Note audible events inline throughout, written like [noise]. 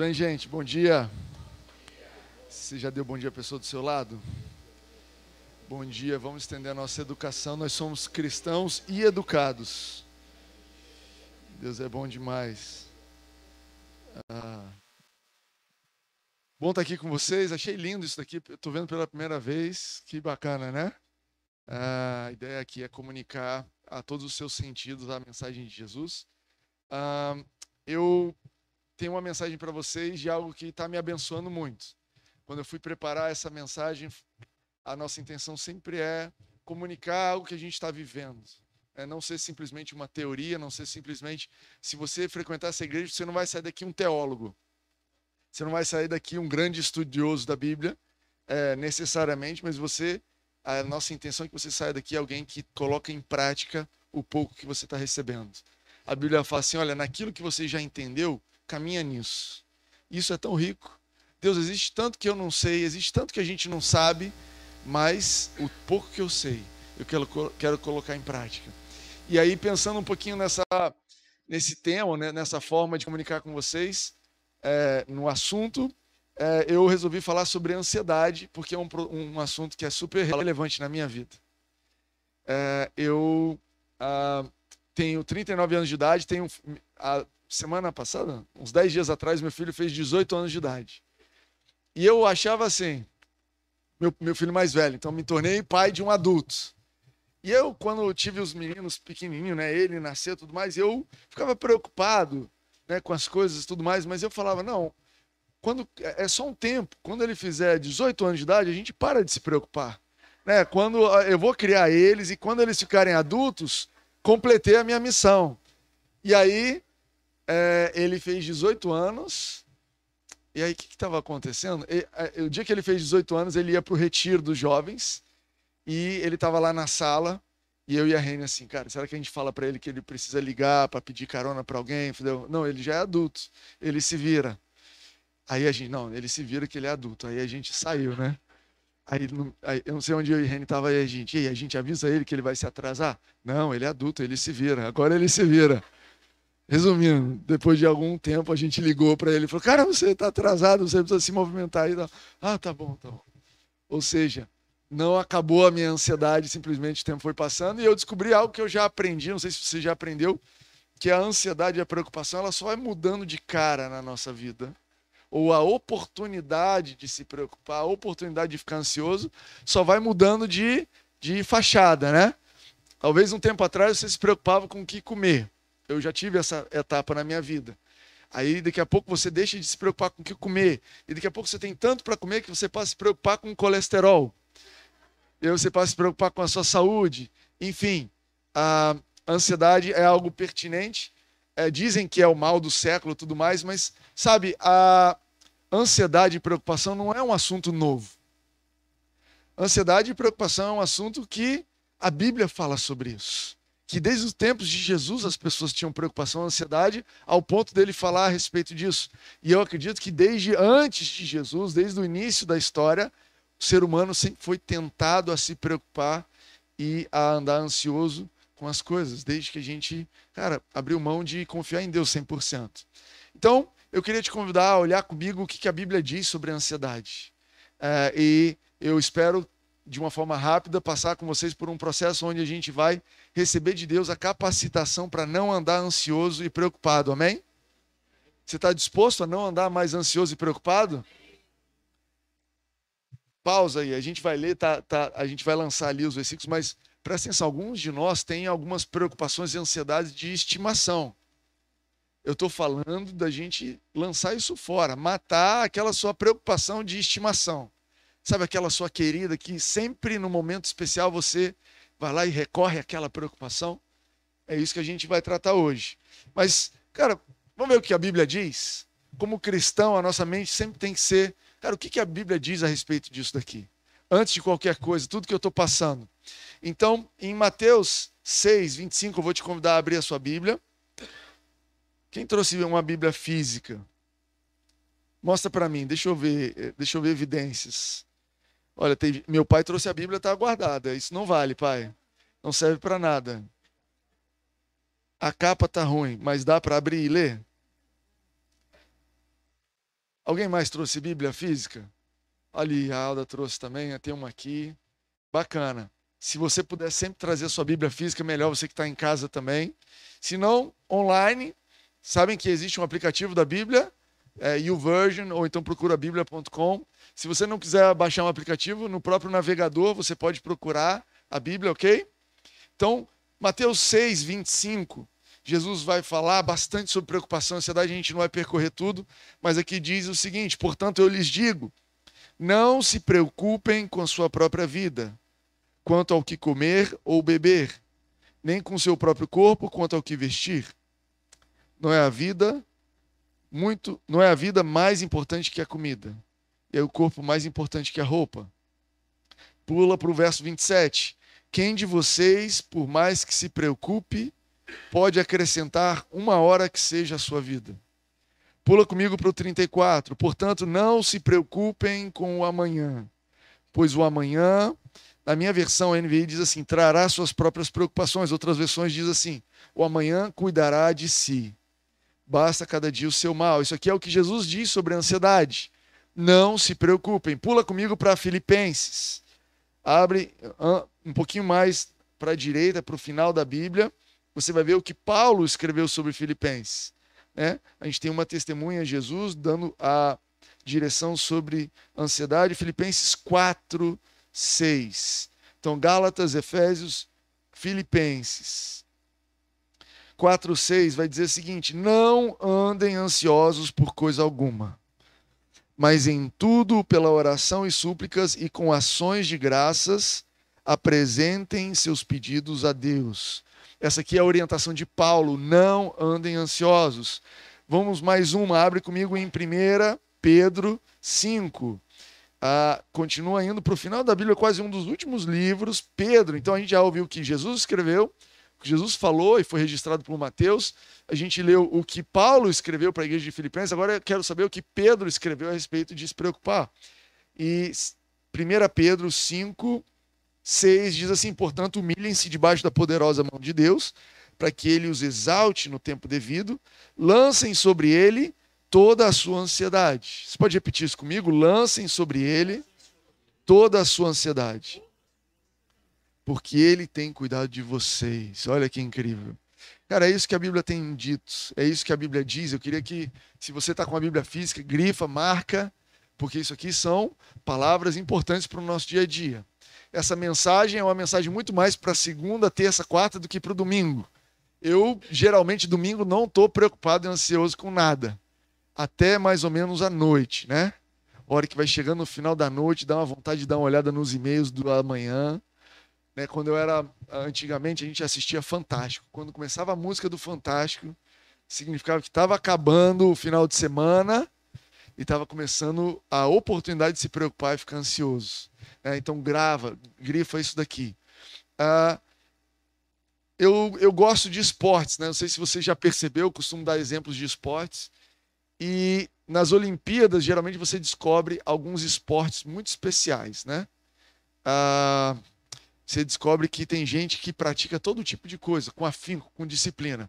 bem, gente? Bom dia. Você já deu bom dia à pessoa do seu lado? Bom dia, vamos estender a nossa educação. Nós somos cristãos e educados. Deus é bom demais. Ah. Bom estar aqui com vocês. Achei lindo isso daqui. Estou vendo pela primeira vez. Que bacana, né? Ah, a ideia aqui é comunicar a todos os seus sentidos a mensagem de Jesus. Ah, eu tenho uma mensagem para vocês de algo que está me abençoando muito. Quando eu fui preparar essa mensagem, a nossa intenção sempre é comunicar algo que a gente está vivendo. É não ser simplesmente uma teoria, não ser simplesmente. Se você frequentar essa igreja, você não vai sair daqui um teólogo. Você não vai sair daqui um grande estudioso da Bíblia, é, necessariamente, mas você. A nossa intenção é que você saia daqui alguém que coloca em prática o pouco que você está recebendo. A Bíblia fala assim: olha, naquilo que você já entendeu, caminha nisso. Isso é tão rico. Deus, existe tanto que eu não sei, existe tanto que a gente não sabe, mas o pouco que eu sei, eu quero, quero colocar em prática. E aí, pensando um pouquinho nessa, nesse tema, né, nessa forma de comunicar com vocês, é, no assunto, é, eu resolvi falar sobre ansiedade, porque é um, um assunto que é super relevante na minha vida. É, eu ah, tenho 39 anos de idade, tenho, a, semana passada, uns 10 dias atrás, meu filho fez 18 anos de idade. E eu achava assim, meu, meu filho mais velho, então me tornei pai de um adulto. E eu, quando tive os meninos pequenininhos, né, ele nasceu tudo mais, eu ficava preocupado né, com as coisas e tudo mais, mas eu falava, não, quando é, é só um tempo, quando ele fizer 18 anos de idade, a gente para de se preocupar. Né? Quando eu vou criar eles e quando eles ficarem adultos, completei a minha missão. E aí é, ele fez 18 anos. E aí, o que estava acontecendo? E, é, o dia que ele fez 18 anos, ele ia para o retiro dos jovens. E ele estava lá na sala. E eu e a Rene assim, cara, será que a gente fala para ele que ele precisa ligar para pedir carona para alguém? Entendeu? Não, ele já é adulto. Ele se vira. Aí a gente, não, ele se vira que ele é adulto. Aí a gente saiu, né? Aí, aí, eu não sei onde eu e Reni tava aí a gente. E aí, a gente avisa ele que ele vai se atrasar? Não, ele é adulto, ele se vira. Agora ele se vira. Resumindo, depois de algum tempo a gente ligou para ele e falou: Cara, você está atrasado, você precisa se movimentar. aí. ah, tá bom, tá bom. Ou seja, não acabou a minha ansiedade, simplesmente o tempo foi passando e eu descobri algo que eu já aprendi, não sei se você já aprendeu, que a ansiedade e a preocupação ela só vai mudando de cara na nossa vida. Ou a oportunidade de se preocupar, a oportunidade de ficar ansioso, só vai mudando de, de fachada, né? Talvez um tempo atrás você se preocupava com o que comer. Eu já tive essa etapa na minha vida. Aí daqui a pouco você deixa de se preocupar com o que comer. E daqui a pouco você tem tanto para comer que você passa a se preocupar com o colesterol. E você passa a se preocupar com a sua saúde. Enfim, a ansiedade é algo pertinente. É, dizem que é o mal do século tudo mais, mas sabe, a ansiedade e preocupação não é um assunto novo. Ansiedade e preocupação é um assunto que a Bíblia fala sobre isso que desde os tempos de Jesus as pessoas tinham preocupação, ansiedade, ao ponto dele falar a respeito disso. E eu acredito que desde antes de Jesus, desde o início da história, o ser humano sempre foi tentado a se preocupar e a andar ansioso com as coisas, desde que a gente, cara, abriu mão de confiar em Deus 100%. Então, eu queria te convidar a olhar comigo o que a Bíblia diz sobre a ansiedade. É, e eu espero de uma forma rápida, passar com vocês por um processo onde a gente vai receber de Deus a capacitação para não andar ansioso e preocupado. Amém? Você está disposto a não andar mais ansioso e preocupado? Pausa aí, a gente vai ler, tá, tá, a gente vai lançar ali os versículos, mas presta atenção, alguns de nós têm algumas preocupações e ansiedades de estimação. Eu estou falando da gente lançar isso fora, matar aquela sua preocupação de estimação. Sabe aquela sua querida que sempre no momento especial você vai lá e recorre àquela preocupação? É isso que a gente vai tratar hoje. Mas, cara, vamos ver o que a Bíblia diz? Como cristão, a nossa mente sempre tem que ser, cara, o que a Bíblia diz a respeito disso daqui? Antes de qualquer coisa, tudo que eu estou passando. Então, em Mateus 6, 25, eu vou te convidar a abrir a sua Bíblia. Quem trouxe uma Bíblia física? Mostra para mim, deixa eu ver, eh, deixa eu ver evidências. Olha, tem, meu pai trouxe a Bíblia, está guardada. Isso não vale, pai. Não serve para nada. A capa tá ruim, mas dá para abrir e ler? Alguém mais trouxe Bíblia física? Ali, a Alda trouxe também, tem uma aqui. Bacana. Se você puder sempre trazer a sua Bíblia física, melhor você que está em casa também. Se não, online, sabem que existe um aplicativo da Bíblia, é, YouVersion, ou então procura bíblia.com. Se você não quiser baixar um aplicativo, no próprio navegador você pode procurar a Bíblia, ok? Então, Mateus 6, 25, Jesus vai falar bastante sobre preocupação e ansiedade, a gente não vai percorrer tudo, mas aqui diz o seguinte: portanto, eu lhes digo, não se preocupem com a sua própria vida, quanto ao que comer ou beber, nem com seu próprio corpo quanto ao que vestir. Não é a vida muito, não é a vida mais importante que a comida, e é o corpo mais importante que a roupa. Pula para o verso 27. Quem de vocês, por mais que se preocupe, pode acrescentar uma hora que seja a sua vida? Pula comigo para o 34. Portanto, não se preocupem com o amanhã, pois o amanhã na minha versão, a NVI diz assim: trará suas próprias preocupações. Outras versões diz assim: o amanhã cuidará de si. Basta cada dia o seu mal. Isso aqui é o que Jesus diz sobre a ansiedade. Não se preocupem. Pula comigo para Filipenses. Abre um pouquinho mais para a direita, para o final da Bíblia. Você vai ver o que Paulo escreveu sobre Filipenses. Né? A gente tem uma testemunha, Jesus, dando a direção sobre ansiedade. Filipenses 4, 6. Então, Gálatas, Efésios, Filipenses. 4, 6 vai dizer o seguinte: Não andem ansiosos por coisa alguma, mas em tudo, pela oração e súplicas e com ações de graças, apresentem seus pedidos a Deus. Essa aqui é a orientação de Paulo: não andem ansiosos. Vamos mais uma, abre comigo em 1 Pedro 5 ah, continua indo para o final da Bíblia, quase um dos últimos livros, Pedro. Então a gente já ouviu que Jesus escreveu, que Jesus falou e foi registrado por Mateus. A gente leu o que Paulo escreveu para a igreja de Filipenses. Agora eu quero saber o que Pedro escreveu a respeito de se preocupar. E 1 Pedro 5, 6 diz assim: Portanto, humilhem-se debaixo da poderosa mão de Deus, para que ele os exalte no tempo devido, lancem sobre ele toda a sua ansiedade. Você pode repetir isso comigo? Lancem sobre ele toda a sua ansiedade. Porque ele tem cuidado de vocês. Olha que incrível. Cara, é isso que a Bíblia tem dito. É isso que a Bíblia diz. Eu queria que, se você está com a Bíblia física, grifa, marca, porque isso aqui são palavras importantes para o nosso dia a dia. Essa mensagem é uma mensagem muito mais para segunda, terça, quarta do que para o domingo. Eu, geralmente, domingo não estou preocupado e ansioso com nada até mais ou menos a noite, né? Hora que vai chegando no final da noite, dá uma vontade de dar uma olhada nos e-mails do amanhã. Né? Quando eu era antigamente, a gente assistia Fantástico. Quando começava a música do Fantástico, significava que estava acabando o final de semana e estava começando a oportunidade de se preocupar e ficar ansioso. Né? Então grava, grifa isso daqui. Ah, eu, eu gosto de esportes, né? Não sei se você já percebeu, eu costumo dar exemplos de esportes. E nas Olimpíadas, geralmente você descobre alguns esportes muito especiais, né? Ah, você descobre que tem gente que pratica todo tipo de coisa, com afinco, com disciplina.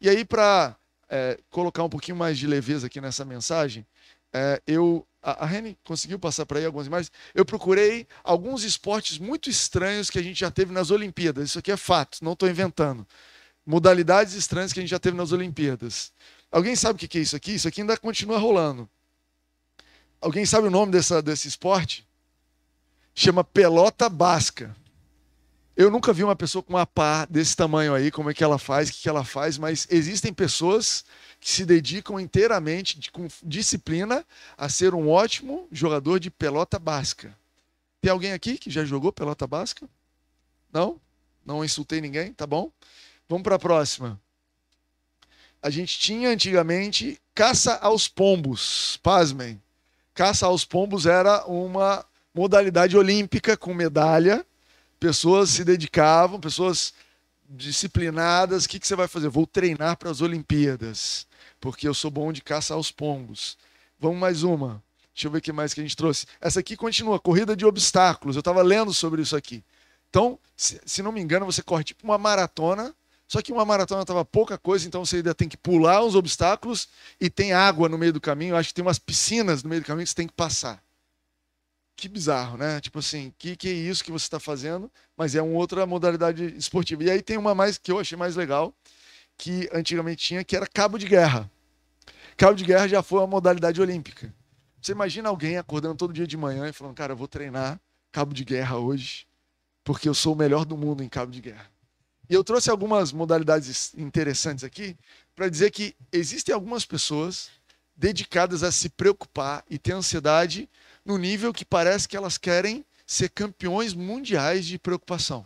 E aí, para é, colocar um pouquinho mais de leveza aqui nessa mensagem, é, eu a, a Reni conseguiu passar para aí algumas imagens. Eu procurei alguns esportes muito estranhos que a gente já teve nas Olimpíadas. Isso aqui é fato, não estou inventando. Modalidades estranhas que a gente já teve nas Olimpíadas. Alguém sabe o que é isso aqui? Isso aqui ainda continua rolando. Alguém sabe o nome dessa, desse esporte? Chama pelota basca. Eu nunca vi uma pessoa com uma pá desse tamanho aí, como é que ela faz, o que, ela faz, mas existem pessoas que se dedicam inteiramente, de, com disciplina, a ser um ótimo jogador de pelota basca. Tem alguém aqui que já jogou pelota basca? Não? Não insultei ninguém? Tá bom? Vamos para a próxima a gente tinha antigamente caça aos pombos. Pasmem. Caça aos pombos era uma modalidade olímpica com medalha. Pessoas se dedicavam, pessoas disciplinadas. O que, que você vai fazer? Vou treinar para as Olimpíadas, porque eu sou bom de caça aos pombos. Vamos mais uma. Deixa eu ver o que mais que a gente trouxe. Essa aqui continua, corrida de obstáculos. Eu estava lendo sobre isso aqui. Então, se, se não me engano, você corre tipo uma maratona Só que uma maratona estava pouca coisa, então você ainda tem que pular uns obstáculos e tem água no meio do caminho. Eu acho que tem umas piscinas no meio do caminho que você tem que passar. Que bizarro, né? Tipo assim, que, que é isso que você está fazendo? Mas é uma outra modalidade esportiva. E aí tem uma mais que eu achei mais legal, que antigamente tinha, que era cabo de guerra. Cabo de guerra já foi uma modalidade olímpica. Você imagina alguém acordando todo dia de manhã e falando, cara, eu vou treinar cabo de guerra hoje, porque eu sou o melhor do mundo em cabo de guerra. E eu trouxe algumas modalidades interessantes aqui para dizer que existem algumas pessoas dedicadas a se preocupar e ter ansiedade no nível que parece que elas querem ser campeões mundiais de preocupação.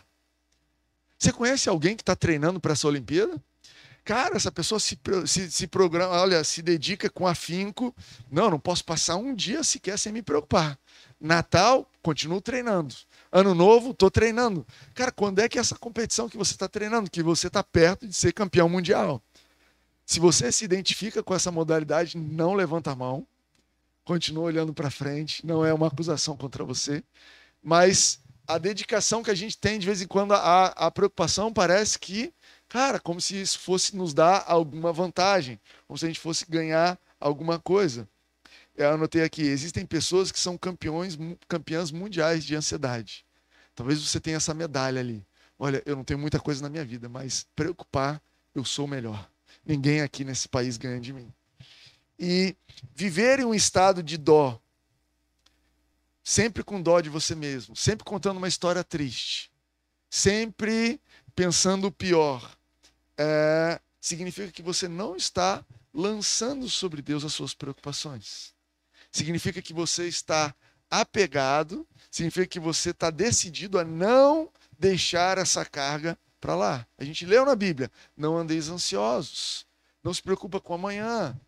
Você conhece alguém que está treinando para essa Olimpíada? Cara, essa pessoa se, se, se programa, olha, se dedica com afinco. Não, não posso passar um dia sequer sem me preocupar. Natal, continuo treinando. Ano novo, estou treinando. Cara, quando é que é essa competição que você está treinando? Que você está perto de ser campeão mundial. Se você se identifica com essa modalidade, não levanta a mão. Continua olhando para frente. Não é uma acusação contra você. Mas a dedicação que a gente tem, de vez em quando, a, a preocupação parece que, cara, como se isso fosse nos dar alguma vantagem. Como se a gente fosse ganhar alguma coisa eu anotei aqui, existem pessoas que são campeões, campeãs mundiais de ansiedade. Talvez você tenha essa medalha ali. Olha, eu não tenho muita coisa na minha vida, mas preocupar, eu sou melhor. Ninguém aqui nesse país ganha de mim. E viver em um estado de dó, sempre com dó de você mesmo, sempre contando uma história triste, sempre pensando o pior, é, significa que você não está lançando sobre Deus as suas preocupações significa que você está apegado, significa que você está decidido a não deixar essa carga para lá. A gente leu na Bíblia: não andeis ansiosos, não se preocupa com amanhã.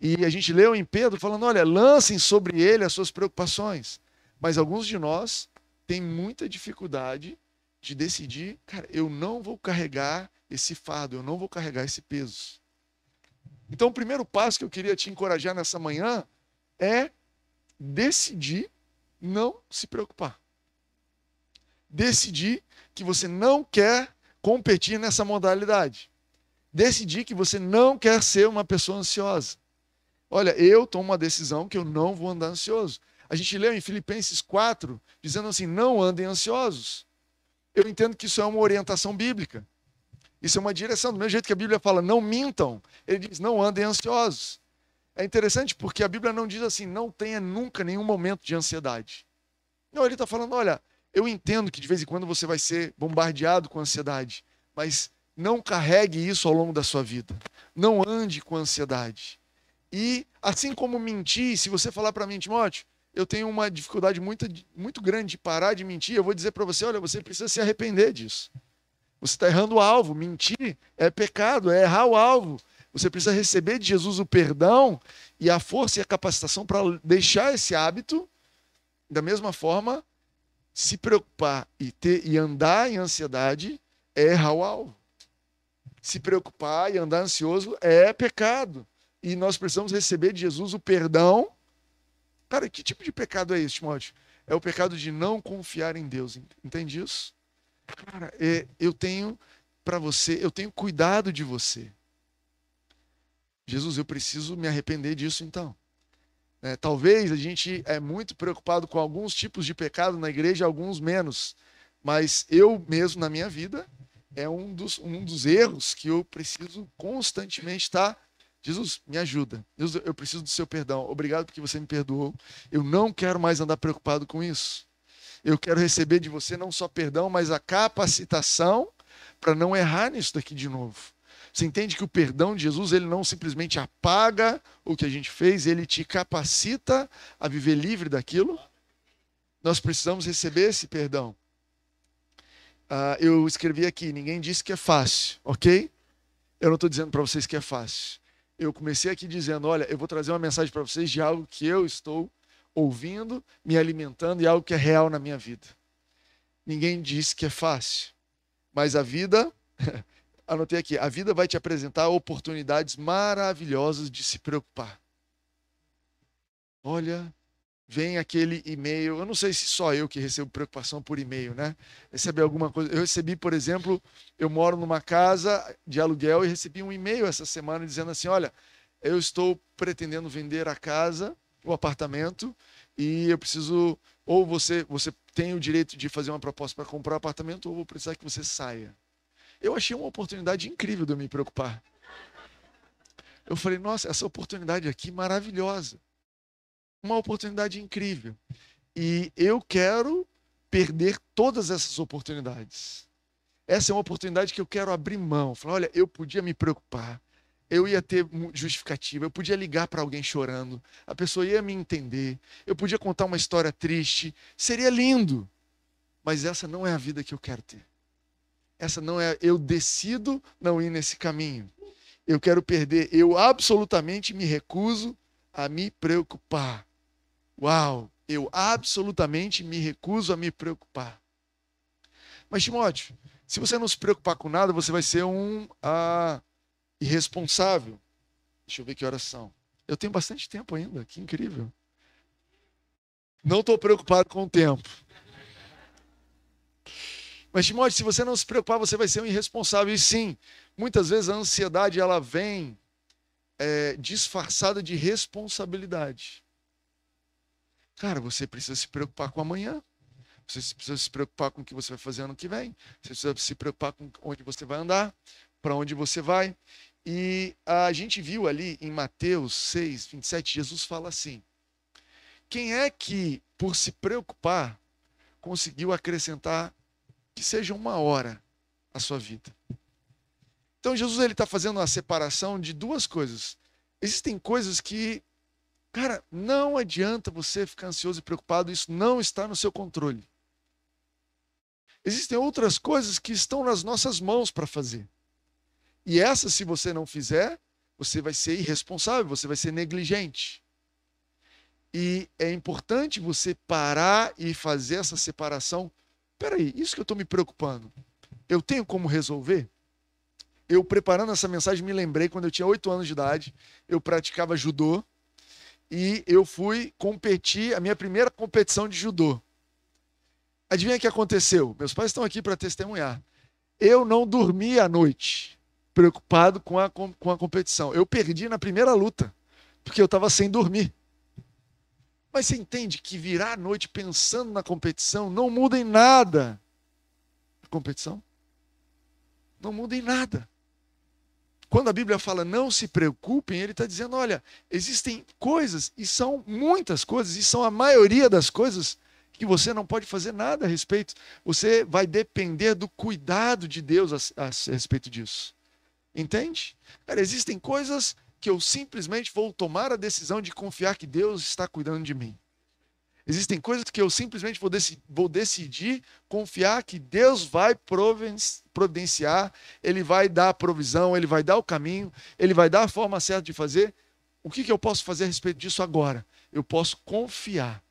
E a gente leu em Pedro falando: olha, lancem sobre ele as suas preocupações. Mas alguns de nós têm muita dificuldade de decidir, cara, eu não vou carregar esse fardo, eu não vou carregar esse peso. Então, o primeiro passo que eu queria te encorajar nessa manhã é decidir não se preocupar. Decidir que você não quer competir nessa modalidade. Decidir que você não quer ser uma pessoa ansiosa. Olha, eu tomo uma decisão que eu não vou andar ansioso. A gente leu em Filipenses 4, dizendo assim: não andem ansiosos. Eu entendo que isso é uma orientação bíblica. Isso é uma direção. Do mesmo jeito que a Bíblia fala, não mintam, ele diz, não andem ansiosos. É interessante porque a Bíblia não diz assim, não tenha nunca nenhum momento de ansiedade. Não, ele está falando, olha, eu entendo que de vez em quando você vai ser bombardeado com ansiedade, mas não carregue isso ao longo da sua vida. Não ande com ansiedade. E assim como mentir, se você falar para mim, Timóteo, eu tenho uma dificuldade muito, muito grande de parar de mentir, eu vou dizer para você, olha, você precisa se arrepender disso. Você está errando o alvo. Mentir é pecado, é errar o alvo. Você precisa receber de Jesus o perdão e a força e a capacitação para deixar esse hábito. Da mesma forma, se preocupar e ter e andar em ansiedade é errar o alvo. Se preocupar e andar ansioso é pecado. E nós precisamos receber de Jesus o perdão. Cara, que tipo de pecado é esse, Timóteo? É o pecado de não confiar em Deus. Entende isso? Cara, é, eu tenho para você, eu tenho cuidado de você. Jesus, eu preciso me arrepender disso então. É, talvez a gente é muito preocupado com alguns tipos de pecado na igreja, alguns menos. Mas eu mesmo, na minha vida, é um dos, um dos erros que eu preciso constantemente estar. Jesus, me ajuda. Jesus, eu preciso do seu perdão. Obrigado porque você me perdoou. Eu não quero mais andar preocupado com isso. Eu quero receber de você não só perdão, mas a capacitação para não errar nisso daqui de novo. Você entende que o perdão de Jesus, ele não simplesmente apaga o que a gente fez, ele te capacita a viver livre daquilo. Nós precisamos receber esse perdão. Uh, eu escrevi aqui, ninguém disse que é fácil, ok? Eu não estou dizendo para vocês que é fácil. Eu comecei aqui dizendo: olha, eu vou trazer uma mensagem para vocês de algo que eu estou ouvindo, me alimentando e algo que é real na minha vida. Ninguém disse que é fácil, mas a vida [laughs] anotei aqui, a vida vai te apresentar oportunidades maravilhosas de se preocupar. Olha, vem aquele e-mail. Eu não sei se só eu que recebo preocupação por e-mail, né? Receber alguma coisa. Eu recebi, por exemplo, eu moro numa casa de aluguel e recebi um e-mail essa semana dizendo assim: olha, eu estou pretendendo vender a casa, o apartamento, e eu preciso. Ou você, você tem o direito de fazer uma proposta para comprar o um apartamento, ou vou precisar que você saia. Eu achei uma oportunidade incrível de eu me preocupar. Eu falei, nossa, essa oportunidade aqui maravilhosa uma oportunidade incrível. E eu quero perder todas essas oportunidades. Essa é uma oportunidade que eu quero abrir mão. Falar, olha, eu podia me preocupar, eu ia ter justificativa, eu podia ligar para alguém chorando, a pessoa ia me entender, eu podia contar uma história triste, seria lindo. Mas essa não é a vida que eu quero ter. Essa não é, eu decido não ir nesse caminho. Eu quero perder, eu absolutamente me recuso a me preocupar. Uau, eu absolutamente me recuso a me preocupar. Mas, Timóteo, se você não se preocupar com nada, você vai ser um ah, irresponsável. Deixa eu ver que horas são. Eu tenho bastante tempo ainda, que incrível. Não estou preocupado com o tempo. Mas, Timóteo, se você não se preocupar, você vai ser um irresponsável. E sim, muitas vezes a ansiedade ela vem é, disfarçada de responsabilidade. Cara, você precisa se preocupar com amanhã. Você precisa se preocupar com o que você vai fazer ano que vem. Você precisa se preocupar com onde você vai andar, para onde você vai. E a gente viu ali em Mateus 6, 27, Jesus fala assim: Quem é que, por se preocupar, conseguiu acrescentar que seja uma hora a sua vida? Então Jesus ele está fazendo uma separação de duas coisas. Existem coisas que Cara, não adianta você ficar ansioso e preocupado, isso não está no seu controle. Existem outras coisas que estão nas nossas mãos para fazer. E essas, se você não fizer, você vai ser irresponsável, você vai ser negligente. E é importante você parar e fazer essa separação. Peraí, isso que eu estou me preocupando, eu tenho como resolver? Eu, preparando essa mensagem, me lembrei quando eu tinha oito anos de idade, eu praticava judô e eu fui competir, a minha primeira competição de judô. Adivinha o que aconteceu? Meus pais estão aqui para testemunhar. Eu não dormi à noite, preocupado com a, com a competição. Eu perdi na primeira luta, porque eu estava sem dormir. Mas você entende que virar à noite pensando na competição não muda em nada. A competição? Não muda em nada. Quando a Bíblia fala não se preocupem, ele está dizendo: olha, existem coisas, e são muitas coisas, e são a maioria das coisas que você não pode fazer nada a respeito. Você vai depender do cuidado de Deus a, a, a respeito disso. Entende? Cara, existem coisas que eu simplesmente vou tomar a decisão de confiar que Deus está cuidando de mim. Existem coisas que eu simplesmente vou, dec vou decidir confiar que Deus vai providenciar, Ele vai dar a provisão, Ele vai dar o caminho, Ele vai dar a forma certa de fazer. O que, que eu posso fazer a respeito disso agora? Eu posso confiar.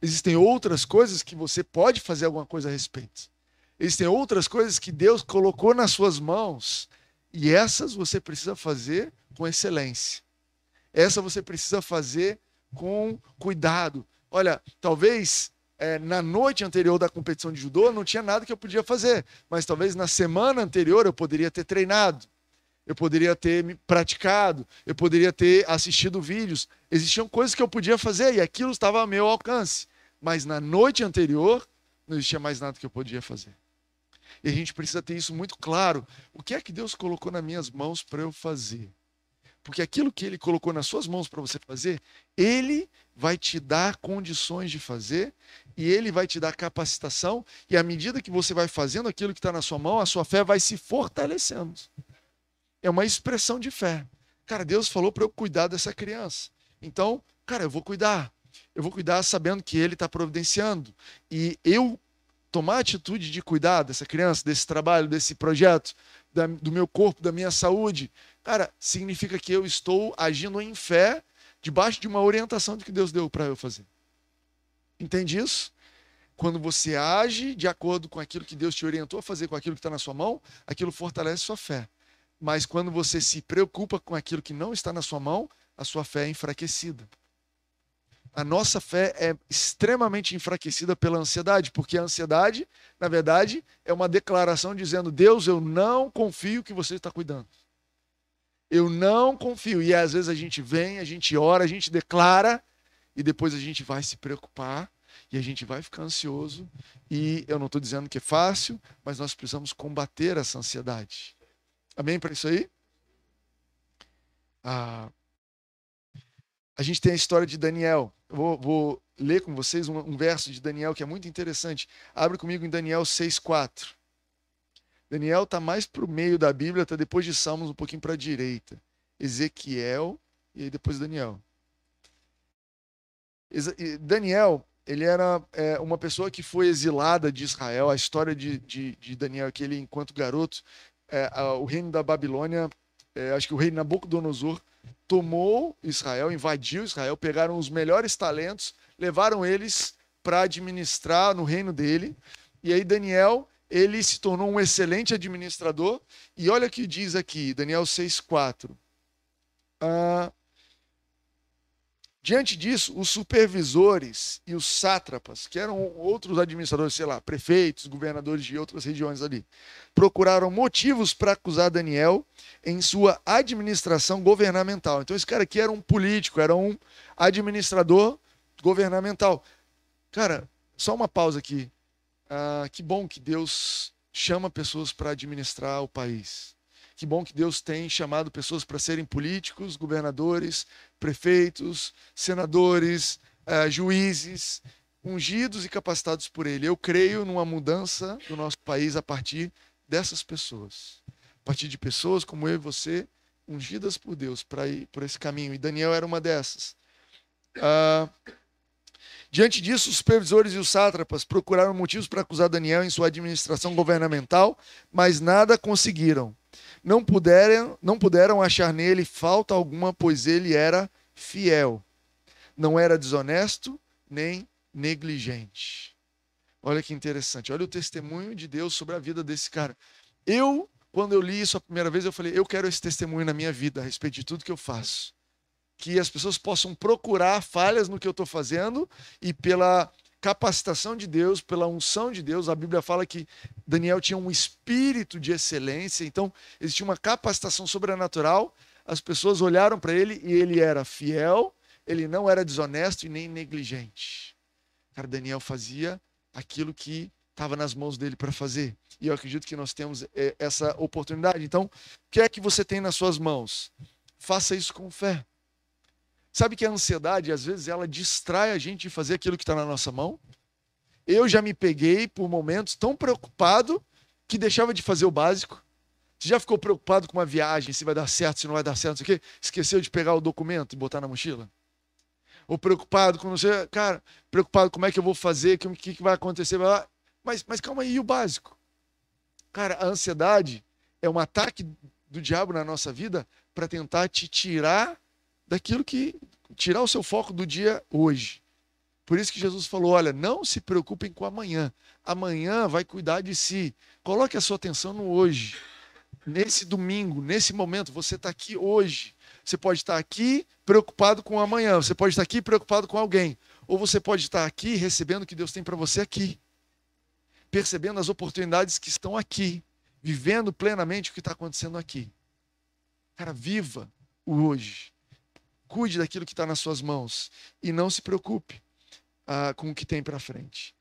Existem outras coisas que você pode fazer alguma coisa a respeito. Existem outras coisas que Deus colocou nas suas mãos e essas você precisa fazer com excelência. Essa você precisa fazer com cuidado. Olha, talvez é, na noite anterior da competição de judô não tinha nada que eu podia fazer, mas talvez na semana anterior eu poderia ter treinado, eu poderia ter praticado, eu poderia ter assistido vídeos. Existiam coisas que eu podia fazer e aquilo estava ao meu alcance, mas na noite anterior não existia mais nada que eu podia fazer. E a gente precisa ter isso muito claro. O que é que Deus colocou nas minhas mãos para eu fazer? Porque aquilo que ele colocou nas suas mãos para você fazer, ele vai te dar condições de fazer e ele vai te dar capacitação. E à medida que você vai fazendo aquilo que está na sua mão, a sua fé vai se fortalecendo. É uma expressão de fé. Cara, Deus falou para eu cuidar dessa criança. Então, cara, eu vou cuidar. Eu vou cuidar sabendo que ele está providenciando. E eu tomar a atitude de cuidar dessa criança, desse trabalho, desse projeto, da, do meu corpo, da minha saúde, cara, significa que eu estou agindo em fé, debaixo de uma orientação de que Deus deu para eu fazer. Entende isso? Quando você age de acordo com aquilo que Deus te orientou a fazer, com aquilo que está na sua mão, aquilo fortalece sua fé. Mas quando você se preocupa com aquilo que não está na sua mão, a sua fé é enfraquecida. A nossa fé é extremamente enfraquecida pela ansiedade, porque a ansiedade, na verdade, é uma declaração dizendo: Deus, eu não confio que você está cuidando. Eu não confio. E às vezes a gente vem, a gente ora, a gente declara, e depois a gente vai se preocupar, e a gente vai ficar ansioso. E eu não estou dizendo que é fácil, mas nós precisamos combater essa ansiedade. Amém para isso aí? Ah, a gente tem a história de Daniel. Eu vou, vou ler com vocês um, um, verso de Daniel que é muito interessante. Abre comigo em Daniel 6,4. Daniel está mais para o meio da Bíblia, está depois de Salmos, um pouquinho para a direita. Ezequiel e aí depois Daniel. Daniel, ele era é, uma pessoa que foi exilada de Israel. A história de, de, de Daniel é que ele, enquanto garoto, é, a, o reino da Babilônia, é, acho que o rei Nabucodonosor tomou Israel, invadiu Israel, pegaram os melhores talentos, levaram eles para administrar no reino dele. E aí Daniel, ele se tornou um excelente administrador. E olha o que diz aqui, Daniel 6,4. Ah, Diante disso, os supervisores e os sátrapas, que eram outros administradores, sei lá, prefeitos, governadores de outras regiões ali, procuraram motivos para acusar Daniel em sua administração governamental. Então, esse cara aqui era um político, era um administrador governamental. Cara, só uma pausa aqui. Ah, que bom que Deus chama pessoas para administrar o país. Que bom que Deus tem chamado pessoas para serem políticos, governadores, prefeitos, senadores, uh, juízes, ungidos e capacitados por Ele. Eu creio numa mudança do nosso país a partir dessas pessoas. A partir de pessoas como eu e você, ungidas por Deus para ir por esse caminho. E Daniel era uma dessas. Uh, Diante disso, os supervisores e os sátrapas procuraram motivos para acusar Daniel em sua administração governamental, mas nada conseguiram não puderam, não puderam achar nele falta alguma, pois ele era fiel. Não era desonesto nem negligente. Olha que interessante. Olha o testemunho de Deus sobre a vida desse cara. Eu, quando eu li isso a primeira vez, eu falei: eu quero esse testemunho na minha vida a respeito de tudo que eu faço. Que as pessoas possam procurar falhas no que eu estou fazendo e pela capacitação de Deus, pela unção de Deus. A Bíblia fala que Daniel tinha um espírito de excelência, então existia uma capacitação sobrenatural. As pessoas olharam para ele e ele era fiel, ele não era desonesto e nem negligente. Cara, Daniel fazia aquilo que estava nas mãos dele para fazer. E eu acredito que nós temos é, essa oportunidade. Então, o que é que você tem nas suas mãos? Faça isso com fé. Sabe que a ansiedade, às vezes, ela distrai a gente de fazer aquilo que está na nossa mão? Eu já me peguei por momentos tão preocupado que deixava de fazer o básico. Você já ficou preocupado com uma viagem, se vai dar certo, se não vai dar certo, não sei o quê? Esqueceu de pegar o documento e botar na mochila? Ou preocupado com você, cara, preocupado como é que eu vou fazer, o que, que vai acontecer, mas, mas calma aí, e o básico? Cara, a ansiedade é um ataque do diabo na nossa vida para tentar te tirar daquilo que tirar o seu foco do dia hoje. Por isso que Jesus falou: olha, não se preocupem com amanhã. Amanhã vai cuidar de si. Coloque a sua atenção no hoje. Nesse domingo, nesse momento, você está aqui hoje. Você pode estar aqui preocupado com amanhã. Você pode estar aqui preocupado com alguém. Ou você pode estar aqui recebendo o que Deus tem para você aqui. Percebendo as oportunidades que estão aqui. Vivendo plenamente o que está acontecendo aqui. Cara, viva o hoje. Cuide daquilo que está nas suas mãos e não se preocupe ah, com o que tem para frente.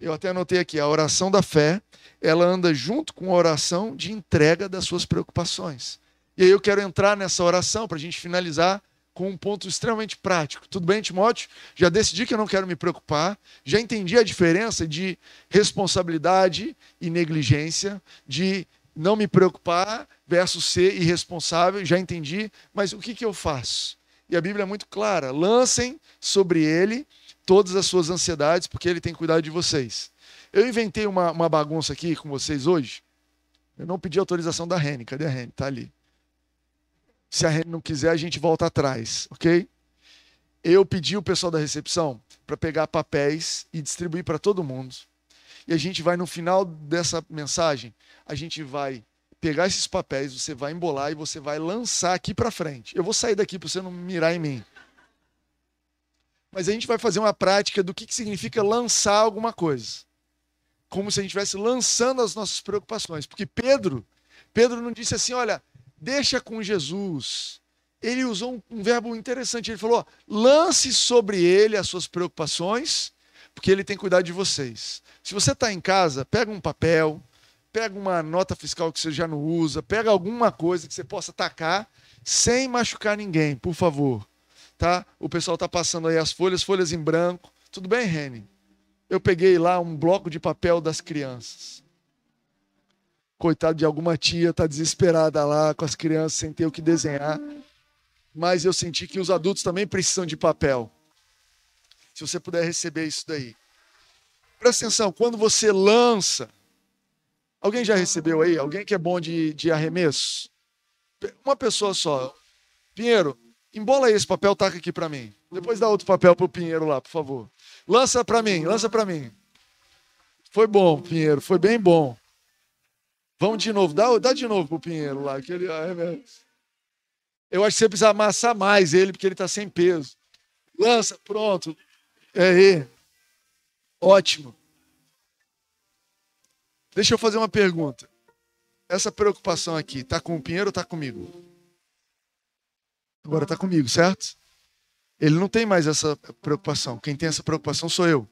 Eu até anotei aqui, a oração da fé, ela anda junto com a oração de entrega das suas preocupações. E aí eu quero entrar nessa oração para a gente finalizar com um ponto extremamente prático. Tudo bem, Timóteo? Já decidi que eu não quero me preocupar, já entendi a diferença de responsabilidade e negligência, de não me preocupar versus ser irresponsável, já entendi, mas o que, que eu faço? E a Bíblia é muito clara: lancem sobre ele todas as suas ansiedades, porque ele tem cuidado de vocês. Eu inventei uma, uma bagunça aqui com vocês hoje. Eu não pedi autorização da Rene. Cadê a Rene? Está ali. Se a Rene não quiser, a gente volta atrás, ok? Eu pedi o pessoal da recepção para pegar papéis e distribuir para todo mundo. E a gente vai, no final dessa mensagem, a gente vai pegar esses papéis, você vai embolar e você vai lançar aqui para frente. Eu vou sair daqui para você não mirar em mim. Mas a gente vai fazer uma prática do que, que significa lançar alguma coisa. Como se a gente estivesse lançando as nossas preocupações. Porque Pedro, Pedro não disse assim, olha, deixa com Jesus. Ele usou um, um verbo interessante. Ele falou: lance sobre ele as suas preocupações, porque ele tem cuidado de vocês. Se você está em casa, pega um papel, pega uma nota fiscal que você já não usa, pega alguma coisa que você possa tacar sem machucar ninguém, por favor. Tá? O pessoal está passando aí as folhas, folhas em branco. Tudo bem, Rene? Eu peguei lá um bloco de papel das crianças. Coitado de alguma tia, tá desesperada lá com as crianças sem ter o que desenhar. Mas eu senti que os adultos também precisam de papel. Se você puder receber isso daí. Presta atenção, quando você lança. Alguém já recebeu aí? Alguém que é bom de, de arremesso? Uma pessoa só. Pinheiro, embola esse papel, taca aqui para mim. Depois dá outro papel pro Pinheiro lá, por favor. Lança para mim, lança para mim. Foi bom, Pinheiro, foi bem bom. Vamos de novo, dá, dá de novo pro Pinheiro lá, aquele arremesso. Eu acho que você precisa amassar mais ele, porque ele está sem peso. Lança, pronto. É aí. Ótimo. Deixa eu fazer uma pergunta. Essa preocupação aqui, tá com o Pinheiro ou tá comigo? Agora tá comigo, certo? Ele não tem mais essa preocupação. Quem tem essa preocupação sou eu.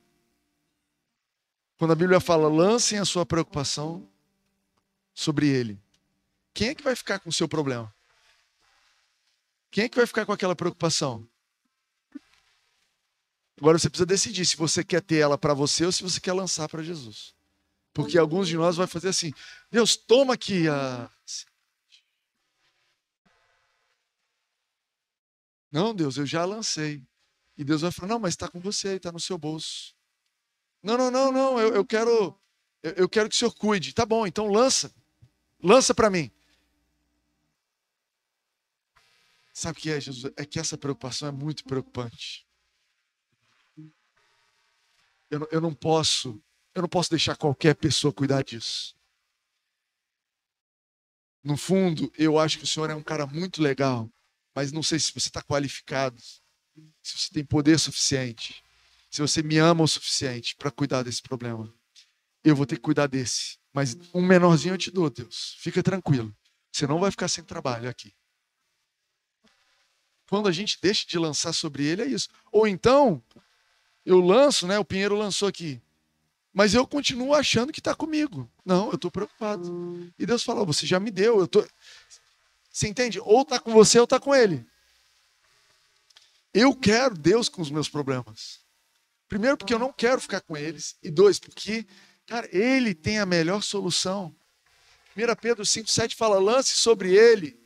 Quando a Bíblia fala, lancem a sua preocupação sobre ele. Quem é que vai ficar com o seu problema? Quem é que vai ficar com aquela preocupação? Agora você precisa decidir se você quer ter ela para você ou se você quer lançar para Jesus. Porque alguns de nós vai fazer assim: Deus, toma aqui a. Não, Deus, eu já lancei. E Deus vai falar: Não, mas está com você, está no seu bolso. Não, não, não, não, eu, eu quero. Eu, eu quero que o Senhor cuide. Tá bom, então lança. Lança para mim. Sabe o que é, Jesus? É que essa preocupação é muito preocupante. Eu não, eu não posso eu não posso deixar qualquer pessoa cuidar disso. No fundo, eu acho que o senhor é um cara muito legal, mas não sei se você está qualificado, se você tem poder suficiente, se você me ama o suficiente para cuidar desse problema. Eu vou ter que cuidar desse. Mas um menorzinho eu te dou, Deus. Fica tranquilo. Você não vai ficar sem trabalho aqui. Quando a gente deixa de lançar sobre ele, é isso. Ou então, eu lanço, né? O Pinheiro lançou aqui. Mas eu continuo achando que está comigo. Não, eu estou preocupado. E Deus falou: você já me deu. Eu tô... Você entende? Ou está com você ou está com ele. Eu quero Deus com os meus problemas. Primeiro, porque eu não quero ficar com eles. E dois, porque, cara, ele tem a melhor solução. 1 Pedro 5,7 fala: lance sobre ele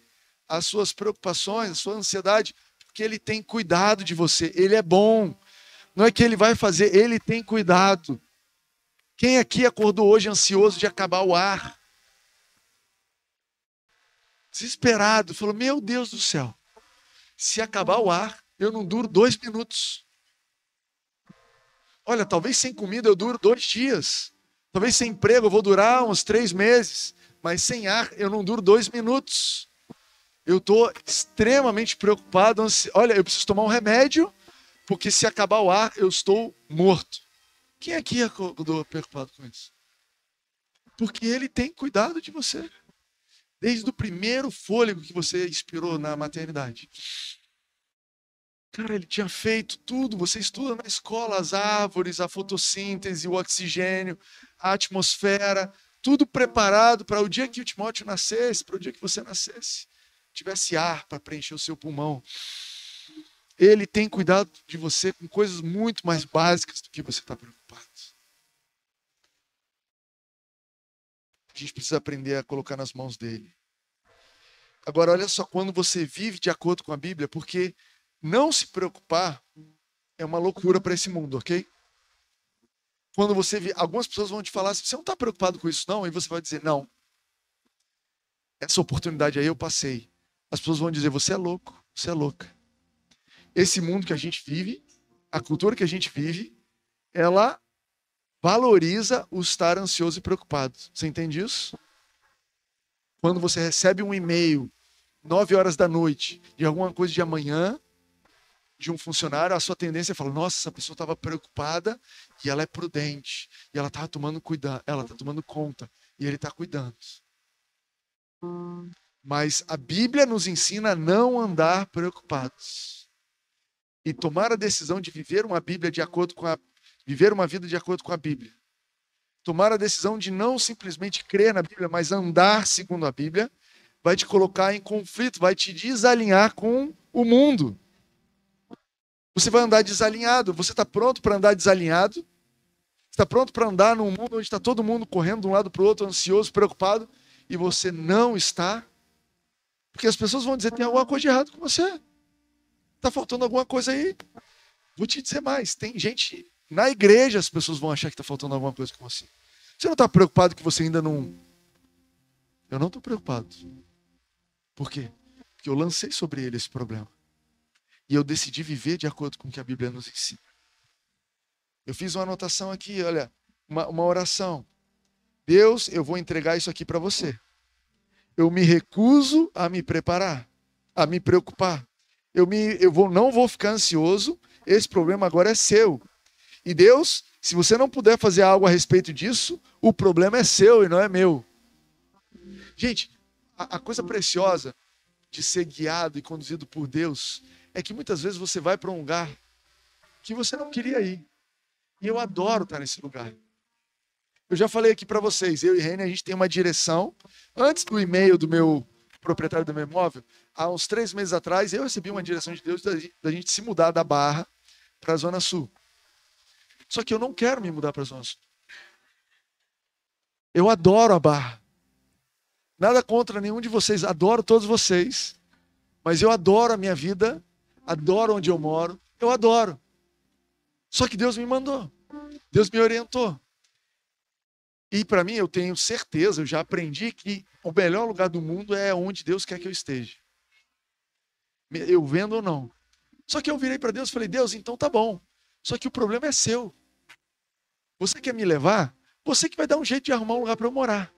as suas preocupações, a sua ansiedade, porque ele tem cuidado de você. Ele é bom. Não é que ele vai fazer, ele tem cuidado. Quem aqui acordou hoje ansioso de acabar o ar? Desesperado, falou: Meu Deus do céu, se acabar o ar, eu não duro dois minutos. Olha, talvez sem comida eu duro dois dias. Talvez sem emprego eu vou durar uns três meses. Mas sem ar eu não duro dois minutos. Eu estou extremamente preocupado. Olha, eu preciso tomar um remédio, porque se acabar o ar eu estou morto. Quem aqui acordou preocupado com isso? Porque ele tem cuidado de você. Desde o primeiro fôlego que você expirou na maternidade. Cara, ele tinha feito tudo. Você estuda na escola as árvores, a fotossíntese, o oxigênio, a atmosfera, tudo preparado para o dia que o Timóteo nascesse, para o dia que você nascesse, tivesse ar para preencher o seu pulmão. Ele tem cuidado de você com coisas muito mais básicas do que você está preocupado. A gente precisa aprender a colocar nas mãos dele. Agora, olha só, quando você vive de acordo com a Bíblia, porque não se preocupar é uma loucura para esse mundo, ok? Quando você vê, algumas pessoas vão te falar você não está preocupado com isso, não? E você vai dizer, não. Essa oportunidade aí eu passei. As pessoas vão dizer, você é louco, você é louca esse mundo que a gente vive, a cultura que a gente vive, ela valoriza o estar ansioso e preocupado. Você entende isso? Quando você recebe um e-mail, nove horas da noite, de alguma coisa de amanhã, de um funcionário, a sua tendência é falar: nossa, essa pessoa estava preocupada e ela é prudente. E ela estava tomando cuidado, ela está tomando conta. E ele está cuidando. Mas a Bíblia nos ensina a não andar preocupados. E tomar a decisão de viver uma Bíblia de acordo com a viver uma vida de acordo com a Bíblia. Tomar a decisão de não simplesmente crer na Bíblia, mas andar segundo a Bíblia, vai te colocar em conflito, vai te desalinhar com o mundo. Você vai andar desalinhado. Você está pronto para andar desalinhado? Está pronto para andar num mundo onde está todo mundo correndo de um lado para o outro, ansioso, preocupado, e você não está? Porque as pessoas vão dizer: tem alguma coisa de errado com você. Está faltando alguma coisa aí. Vou te dizer mais: tem gente na igreja, as pessoas vão achar que está faltando alguma coisa com você. Você não está preocupado que você ainda não. Eu não estou preocupado. Por quê? Porque eu lancei sobre ele esse problema. E eu decidi viver de acordo com o que a Bíblia nos ensina. Eu fiz uma anotação aqui, olha, uma, uma oração. Deus, eu vou entregar isso aqui para você. Eu me recuso a me preparar, a me preocupar. Eu, me, eu vou, não vou ficar ansioso. Esse problema agora é seu. E Deus, se você não puder fazer algo a respeito disso, o problema é seu e não é meu. Gente, a, a coisa preciosa de ser guiado e conduzido por Deus é que muitas vezes você vai para um lugar que você não queria ir. E eu adoro estar nesse lugar. Eu já falei aqui para vocês, eu e Rene, a gente tem uma direção. Antes do e-mail do meu proprietário do meu imóvel, há uns três meses atrás, eu recebi uma direção de Deus da gente se mudar da Barra para a Zona Sul. Só que eu não quero me mudar para a Zona Sul. Eu adoro a Barra. Nada contra nenhum de vocês, adoro todos vocês. Mas eu adoro a minha vida, adoro onde eu moro, eu adoro. Só que Deus me mandou. Deus me orientou. E para mim, eu tenho certeza, eu já aprendi que o melhor lugar do mundo é onde Deus quer que eu esteja. Eu vendo ou não. Só que eu virei para Deus e falei: Deus, então tá bom. Só que o problema é seu. Você quer me levar? Você que vai dar um jeito de arrumar um lugar para eu morar.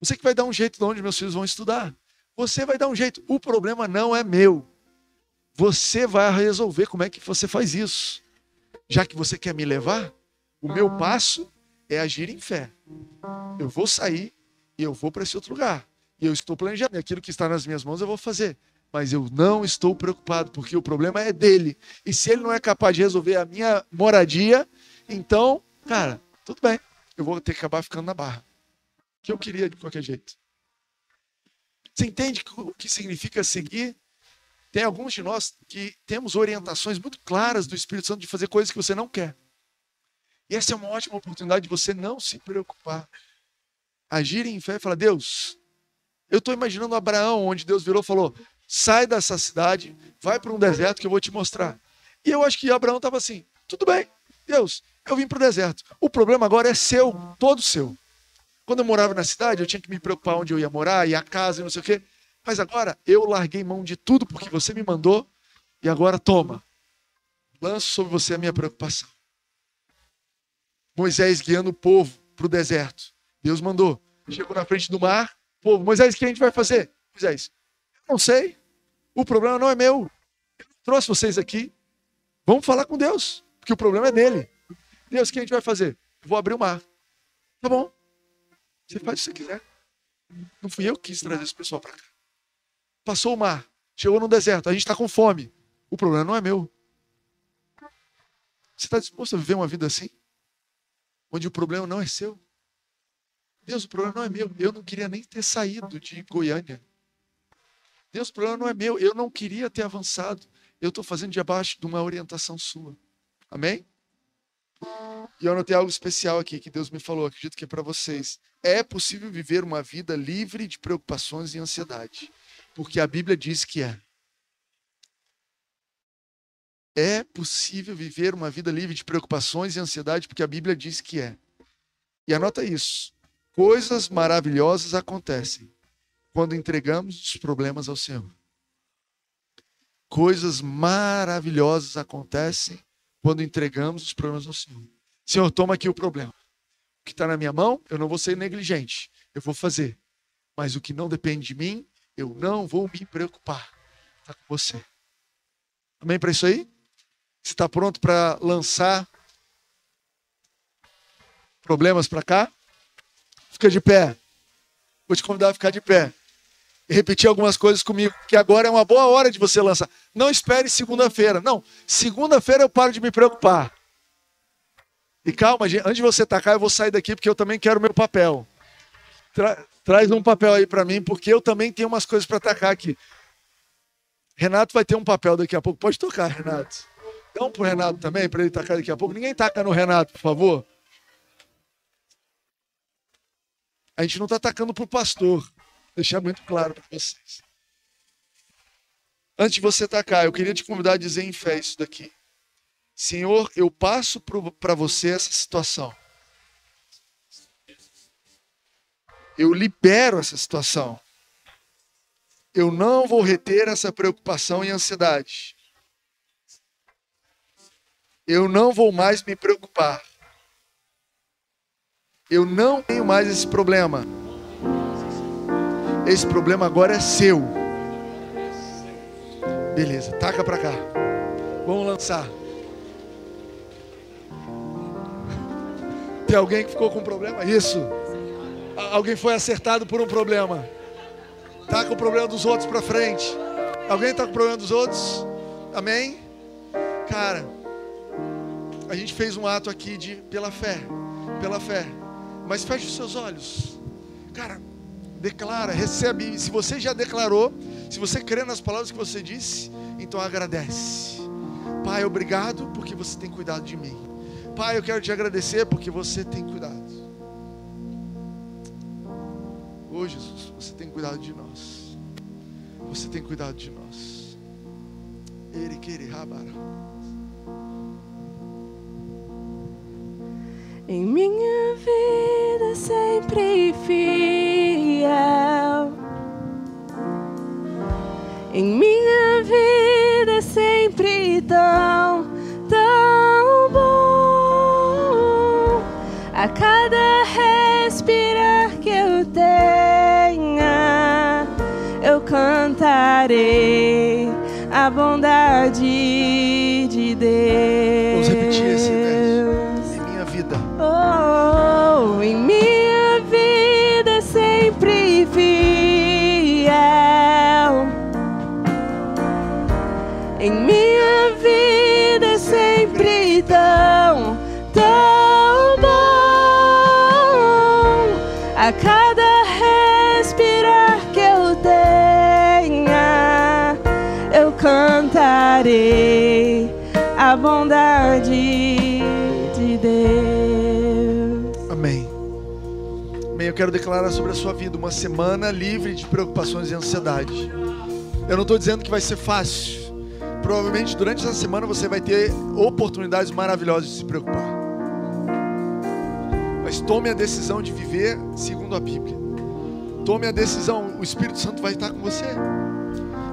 Você que vai dar um jeito de onde meus filhos vão estudar. Você vai dar um jeito. O problema não é meu. Você vai resolver como é que você faz isso. Já que você quer me levar, o meu passo é agir em fé. Eu vou sair e eu vou para esse outro lugar. E eu estou planejando. E aquilo que está nas minhas mãos eu vou fazer. Mas eu não estou preocupado, porque o problema é dele. E se ele não é capaz de resolver a minha moradia, então, cara, tudo bem. Eu vou ter que acabar ficando na barra. Que eu queria de qualquer jeito. Você entende o que significa seguir? Tem alguns de nós que temos orientações muito claras do Espírito Santo de fazer coisas que você não quer. E essa é uma ótima oportunidade de você não se preocupar. Agir em fé e falar: Deus, eu estou imaginando Abraão, onde Deus virou e falou: sai dessa cidade, vai para um deserto que eu vou te mostrar. E eu acho que Abraão estava assim: tudo bem, Deus, eu vim para o deserto. O problema agora é seu, todo seu. Quando eu morava na cidade, eu tinha que me preocupar onde eu ia morar, e a casa e não sei o quê. Mas agora eu larguei mão de tudo porque você me mandou, e agora toma. Lanço sobre você a minha preocupação. Moisés guiando o povo para o deserto. Deus mandou. Chegou na frente do mar. Povo, Moisés, o que a gente vai fazer? Moisés, não sei. O problema não é meu. Eu trouxe vocês aqui. Vamos falar com Deus, porque o problema é dele. Deus, o que a gente vai fazer? vou abrir o mar. Tá bom. Você faz o que você quiser. Não fui eu que quis trazer esse pessoal para cá. Passou o mar. Chegou no deserto. A gente está com fome. O problema não é meu. Você está disposto a viver uma vida assim? onde o problema não é seu. Deus, o problema não é meu. Eu não queria nem ter saído de Goiânia. Deus, o problema não é meu. Eu não queria ter avançado. Eu estou fazendo de abaixo de uma orientação sua. Amém? E eu anotei algo especial aqui que Deus me falou, acredito que é para vocês. É possível viver uma vida livre de preocupações e ansiedade, porque a Bíblia diz que é. É possível viver uma vida livre de preocupações e ansiedade, porque a Bíblia diz que é. E anota isso. Coisas maravilhosas acontecem quando entregamos os problemas ao Senhor. Coisas maravilhosas acontecem quando entregamos os problemas ao Senhor. Senhor, toma aqui o problema. O que está na minha mão, eu não vou ser negligente. Eu vou fazer. Mas o que não depende de mim, eu não vou me preocupar. Está com você. Amém para isso aí? Você está pronto para lançar problemas para cá? Fica de pé. Vou te convidar a ficar de pé. E repetir algumas coisas comigo, que agora é uma boa hora de você lançar. Não espere segunda-feira. Não, segunda-feira eu paro de me preocupar. E calma, antes de você tacar, eu vou sair daqui porque eu também quero meu papel. Tra traz um papel aí para mim, porque eu também tenho umas coisas para tacar aqui. Renato vai ter um papel daqui a pouco. Pode tocar, Renato. Dá um pro Renato também, para ele tacar daqui a pouco. Ninguém taca no Renato, por favor. A gente não está atacando para o pastor. Deixar muito claro para vocês. Antes de você atacar, eu queria te convidar a dizer em fé isso daqui. Senhor, eu passo para você essa situação. Eu libero essa situação. Eu não vou reter essa preocupação e ansiedade. Eu não vou mais me preocupar. Eu não tenho mais esse problema. Esse problema agora é seu. Beleza, taca para cá. Vamos lançar. Tem alguém que ficou com problema? Isso. Alguém foi acertado por um problema. Tá com o problema dos outros para frente. Alguém tá com o problema dos outros? Amém? Cara, a gente fez um ato aqui de pela fé, pela fé. Mas feche os seus olhos. Cara, declara, recebe. Se você já declarou, se você crê nas palavras que você disse, então agradece. Pai, obrigado porque você tem cuidado de mim. Pai, eu quero te agradecer porque você tem cuidado. Oh, Jesus, você tem cuidado de nós. Você tem cuidado de nós. Ele querer Em minha vida sempre fiel. Cada respirar que eu tenha, eu cantarei a bondade de Deus. Vamos repetir esse cantarei a bondade de Deus. Amém. Amém. Eu quero declarar sobre a sua vida uma semana livre de preocupações e ansiedade. Eu não estou dizendo que vai ser fácil. Provavelmente durante essa semana você vai ter oportunidades maravilhosas de se preocupar. Mas tome a decisão de viver segundo a Bíblia. Tome a decisão, o Espírito Santo vai estar com você.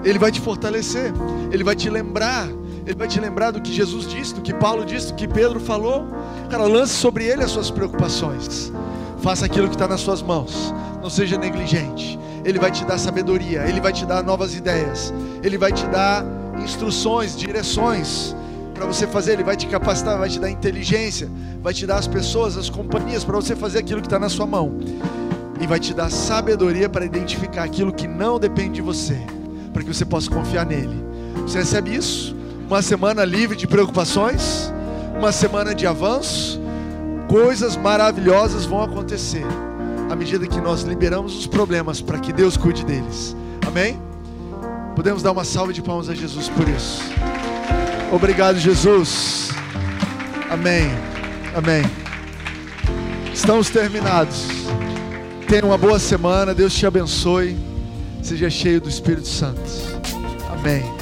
Ele vai te fortalecer, ele vai te lembrar, ele vai te lembrar do que Jesus disse, do que Paulo disse, do que Pedro falou. Cara, lance sobre ele as suas preocupações. Faça aquilo que está nas suas mãos. Não seja negligente. Ele vai te dar sabedoria, ele vai te dar novas ideias, ele vai te dar instruções, direções para você fazer, Ele vai te capacitar, vai te dar inteligência, vai te dar as pessoas, as companhias para você fazer aquilo que está na sua mão, e vai te dar sabedoria para identificar aquilo que não depende de você, para que você possa confiar nele. Você recebe isso? Uma semana livre de preocupações, uma semana de avanço, coisas maravilhosas vão acontecer à medida que nós liberamos os problemas para que Deus cuide deles. Amém? Podemos dar uma salva de palmas a Jesus por isso. Obrigado, Jesus. Amém. Amém. Estamos terminados. Tenha uma boa semana. Deus te abençoe. Seja cheio do Espírito Santo. Amém.